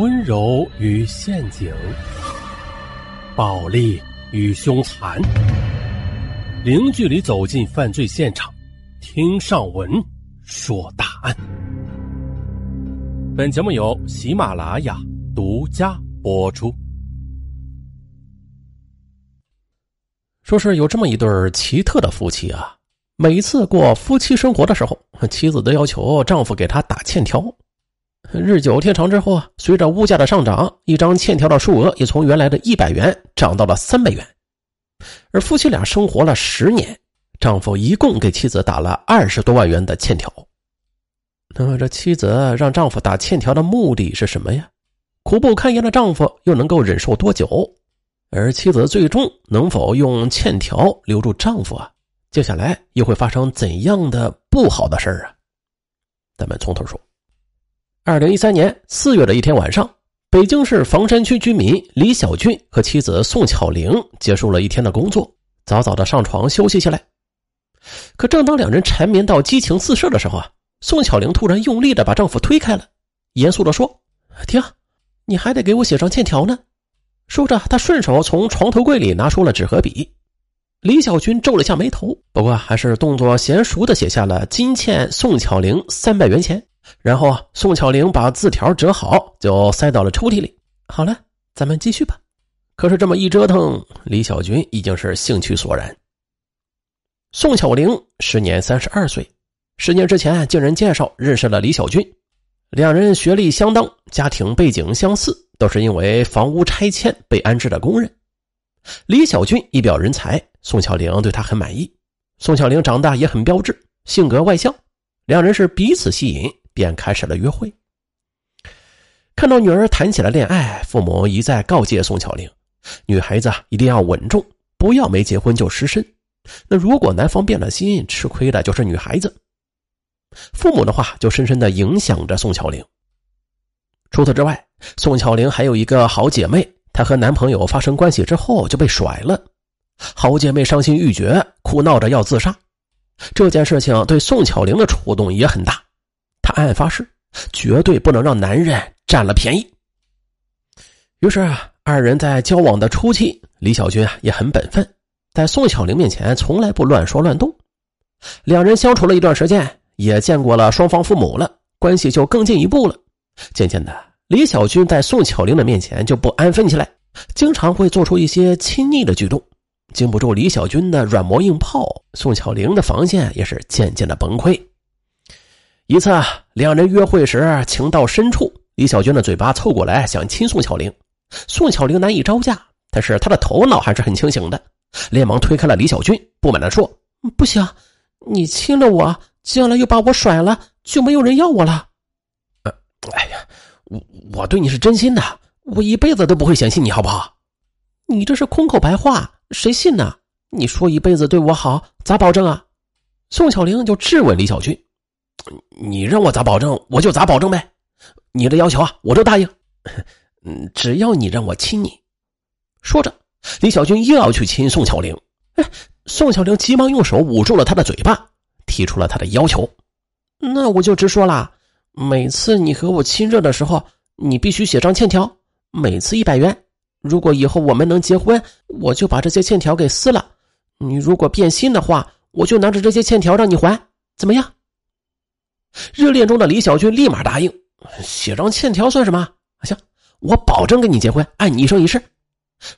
温柔与陷阱，暴力与凶残，零距离走进犯罪现场，听上文说大案。本节目由喜马拉雅独家播出。说是有这么一对奇特的夫妻啊，每次过夫妻生活的时候，妻子都要求丈夫给她打欠条。日久天长之后啊，随着物价的上涨，一张欠条的数额也从原来的一百元涨到了三百元。而夫妻俩生活了十年，丈夫一共给妻子打了二十多万元的欠条。那么，这妻子让丈夫打欠条的目的是什么呀？苦不堪言的丈夫又能够忍受多久？而妻子最终能否用欠条留住丈夫啊？接下来又会发生怎样的不好的事儿啊？咱们从头说。二零一三年四月的一天晚上，北京市房山区居民李小军和妻子宋巧玲结束了一天的工作，早早的上床休息下来。可正当两人缠绵到激情四射的时候啊，宋巧玲突然用力的把丈夫推开了，严肃的说：“停，你还得给我写上欠条呢。”说着，她顺手从床头柜里拿出了纸和笔。李小军皱了下眉头，不过还是动作娴熟的写下了金欠宋巧玲三百元钱。然后啊，宋巧玲把字条折好，就塞到了抽屉里。好了，咱们继续吧。可是这么一折腾，李小军已经是兴趣索然。宋巧玲时年三十二岁，十年之前经人介绍认识了李小军，两人学历相当，家庭背景相似，都是因为房屋拆迁被安置的工人。李小军一表人才，宋巧玲对他很满意。宋巧玲长大也很标致，性格外向，两人是彼此吸引。便开始了约会。看到女儿谈起了恋爱，父母一再告诫宋巧玲：“女孩子一定要稳重，不要没结婚就失身。那如果男方变了心，吃亏的就是女孩子。”父母的话就深深的影响着宋巧玲。除此之外，宋巧玲还有一个好姐妹，她和男朋友发生关系之后就被甩了，好姐妹伤心欲绝，哭闹着要自杀。这件事情对宋巧玲的触动也很大。他暗暗发誓，绝对不能让男人占了便宜。于是啊，二人在交往的初期，李小军啊也很本分，在宋巧玲面前从来不乱说乱动。两人相处了一段时间，也见过了双方父母了，关系就更进一步了。渐渐的，李小军在宋巧玲的面前就不安分起来，经常会做出一些亲昵的举动。经不住李小军的软磨硬泡，宋巧玲的防线也是渐渐的崩溃。一次，两人约会时情到深处，李小军的嘴巴凑过来想亲宋巧玲，宋巧玲难以招架，但是她的头脑还是很清醒的，连忙推开了李小军，不满地说：“不行，你亲了我，将来又把我甩了，就没有人要我了。”“呃，哎呀，我我对你是真心的，我一辈子都不会嫌弃你，好不好？”“你这是空口白话，谁信呢？你说一辈子对我好，咋保证啊？”宋巧玲就质问李小军。你让我咋保证，我就咋保证呗。你的要求啊，我都答应。嗯，只要你让我亲你。说着，李小军又要去亲宋巧玲。哎，宋巧玲急忙用手捂住了他的嘴巴，提出了他的要求。那我就直说了，每次你和我亲热的时候，你必须写张欠条，每次一百元。如果以后我们能结婚，我就把这些欠条给撕了。你如果变心的话，我就拿着这些欠条让你还，怎么样？热恋中的李小军立马答应，写张欠条算什么？行，我保证跟你结婚，爱你一生一世。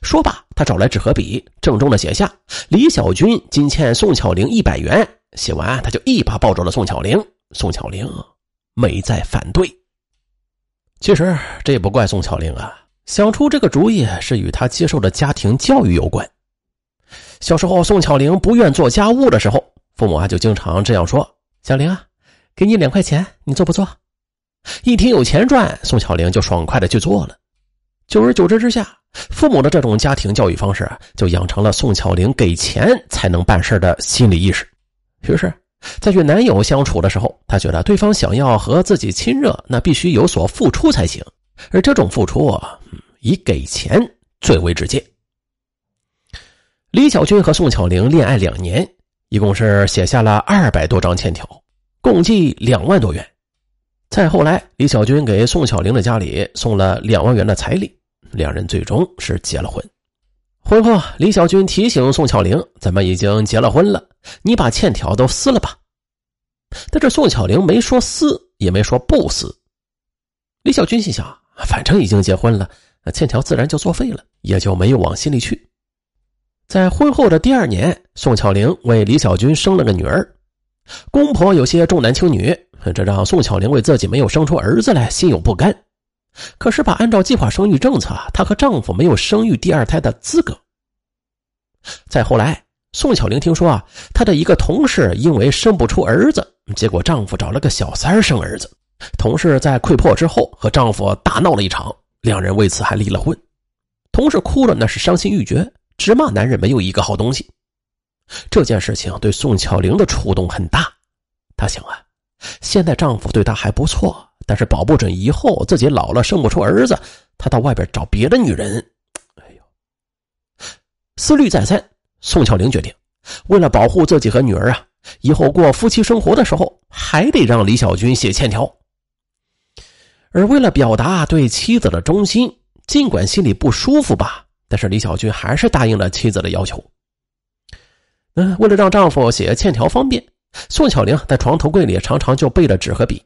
说罢，他找来纸和笔，郑重的写下：“李小军今欠宋巧玲一百元。”写完，他就一把抱住了宋巧玲。宋巧玲没再反对。其实这也不怪宋巧玲啊，想出这个主意是与他接受的家庭教育有关。小时候，宋巧玲不愿做家务的时候，父母啊就经常这样说：“小玲啊。”给你两块钱，你做不做？一听有钱赚，宋巧玲就爽快的去做了。久而久之之下，父母的这种家庭教育方式就养成了宋巧玲给钱才能办事的心理意识。于是，在与男友相处的时候，她觉得对方想要和自己亲热，那必须有所付出才行。而这种付出，以给钱最为直接。李小军和宋巧玲恋爱两年，一共是写下了二百多张欠条。共计两万多元，再后来，李小军给宋巧玲的家里送了两万元的彩礼，两人最终是结了婚。婚后，李小军提醒宋巧玲：“咱们已经结了婚了，你把欠条都撕了吧。”但这宋巧玲没说撕，也没说不撕。李小军心想：反正已经结婚了，欠条自然就作废了，也就没有往心里去。在婚后的第二年，宋巧玲为李小军生了个女儿。公婆有些重男轻女，这让宋巧玲为自己没有生出儿子来心有不甘。可是吧，按照计划生育政策，她和丈夫没有生育第二胎的资格。再后来，宋巧玲听说啊，她的一个同事因为生不出儿子，结果丈夫找了个小三生儿子。同事在溃破之后和丈夫大闹了一场，两人为此还离了婚。同事哭了，那是伤心欲绝。直骂男人没有一个好东西，这件事情对宋巧玲的触动很大。她想啊，现在丈夫对她还不错，但是保不准以后自己老了生不出儿子，她到外边找别的女人。哎呦，思虑再三，宋巧玲决定，为了保护自己和女儿啊，以后过夫妻生活的时候，还得让李小军写欠条。而为了表达对妻子的忠心，尽管心里不舒服吧。但是李小军还是答应了妻子的要求。嗯，为了让丈夫写欠条方便，宋巧玲在床头柜里常常就备着纸和笔。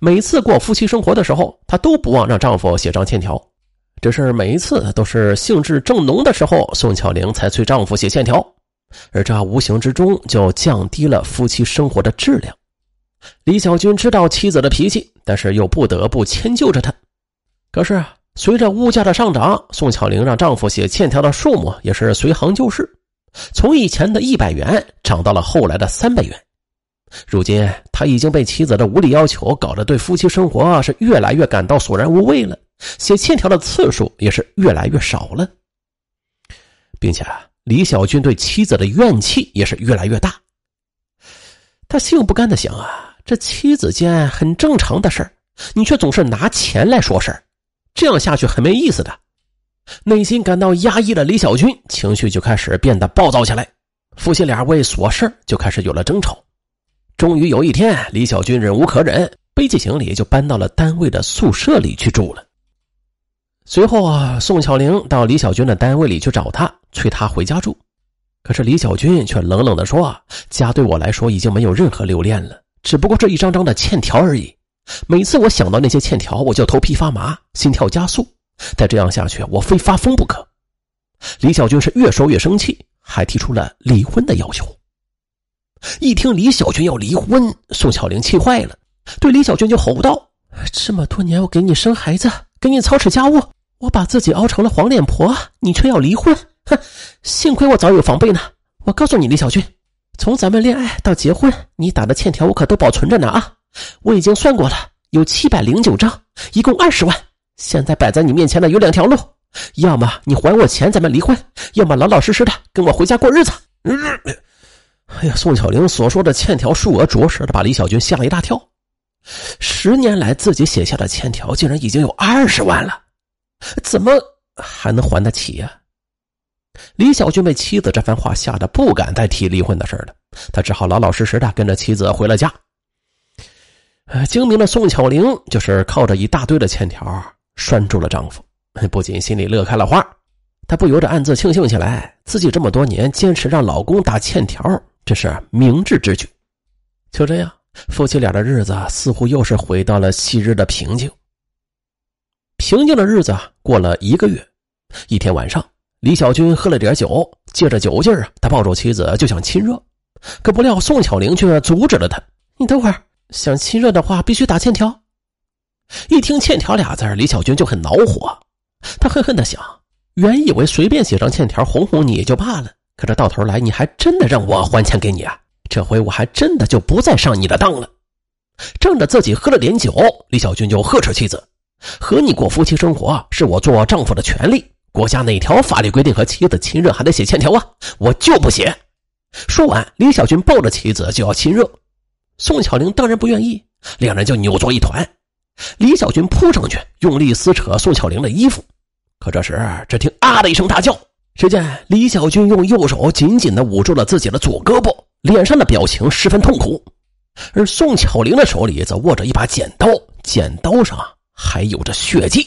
每次过夫妻生活的时候，她都不忘让丈夫写张欠条。只是每一次都是兴致正浓的时候，宋巧玲才催丈夫写欠条，而这无形之中就降低了夫妻生活的质量。李小军知道妻子的脾气，但是又不得不迁就着她。可是。随着物价的上涨，宋巧玲让丈夫写欠条的数目也是随行就市，从以前的一百元涨到了后来的三百元。如今，他已经被妻子的无理要求搞得对夫妻生活是越来越感到索然无味了，写欠条的次数也是越来越少了，并且啊李小军对妻子的怨气也是越来越大。他心有不甘的想啊，这妻子间很正常的事你却总是拿钱来说事儿。这样下去很没意思的，内心感到压抑的李小军情绪就开始变得暴躁起来，夫妻俩为琐事就开始有了争吵。终于有一天，李小军忍无可忍，背起行李就搬到了单位的宿舍里去住了。随后啊，宋巧玲到李小军的单位里去找他，催他回家住。可是李小军却冷冷的说：“家对我来说已经没有任何留恋了，只不过这一张张的欠条而已。”每次我想到那些欠条，我就头皮发麻，心跳加速。再这样下去，我非发疯不可。李小军是越说越生气，还提出了离婚的要求。一听李小军要离婚，宋巧玲气坏了，对李小军就吼道：“这么多年，我给你生孩子，给你操持家务，我把自己熬成了黄脸婆，你却要离婚？哼！幸亏我早有防备呢。我告诉你，李小军，从咱们恋爱到结婚，你打的欠条我可都保存着呢啊！”我已经算过了，有七百零九张，一共二十万。现在摆在你面前的有两条路：要么你还我钱，咱们离婚；要么老老实实的跟我回家过日子。嗯哎呀，宋巧玲所说的欠条数额，着实的把李小军吓了一大跳。十年来自己写下的欠条，竟然已经有二十万了，怎么还能还得起呀？李小军被妻子这番话吓得不敢再提离婚的事了，他只好老老实实的跟着妻子回了家。呃，精明的宋巧玲就是靠着一大堆的欠条拴住了丈夫，不仅心里乐开了花，她不由得暗自庆幸起来，自己这么多年坚持让老公打欠条，这是明智之举。就这样，夫妻俩的日子似乎又是回到了昔日的平静。平静的日子过了一个月，一天晚上，李小军喝了点酒，借着酒劲啊，他抱住妻子就想亲热，可不料宋巧玲却阻止了他：“你等会儿。”想亲热的话，必须打欠条。一听“欠条”俩字李小军就很恼火。他恨恨的想：原以为随便写张欠条哄哄你也就罢了，可这到头来你还真的让我还钱给你啊！这回我还真的就不再上你的当了。仗着自己喝了点酒，李小军就呵斥妻子：“和你过夫妻生活是我做丈夫的权利，国家哪条法律规定和妻子亲热还得写欠条啊？我就不写！”说完，李小军抱着妻子就要亲热。宋巧玲当然不愿意，两人就扭作一团。李小军扑上去，用力撕扯宋巧玲的衣服。可这时，只听“啊”的一声大叫，只见李小军用右手紧紧的捂住了自己的左胳膊，脸上的表情十分痛苦。而宋巧玲的手里则握着一把剪刀，剪刀上还有着血迹。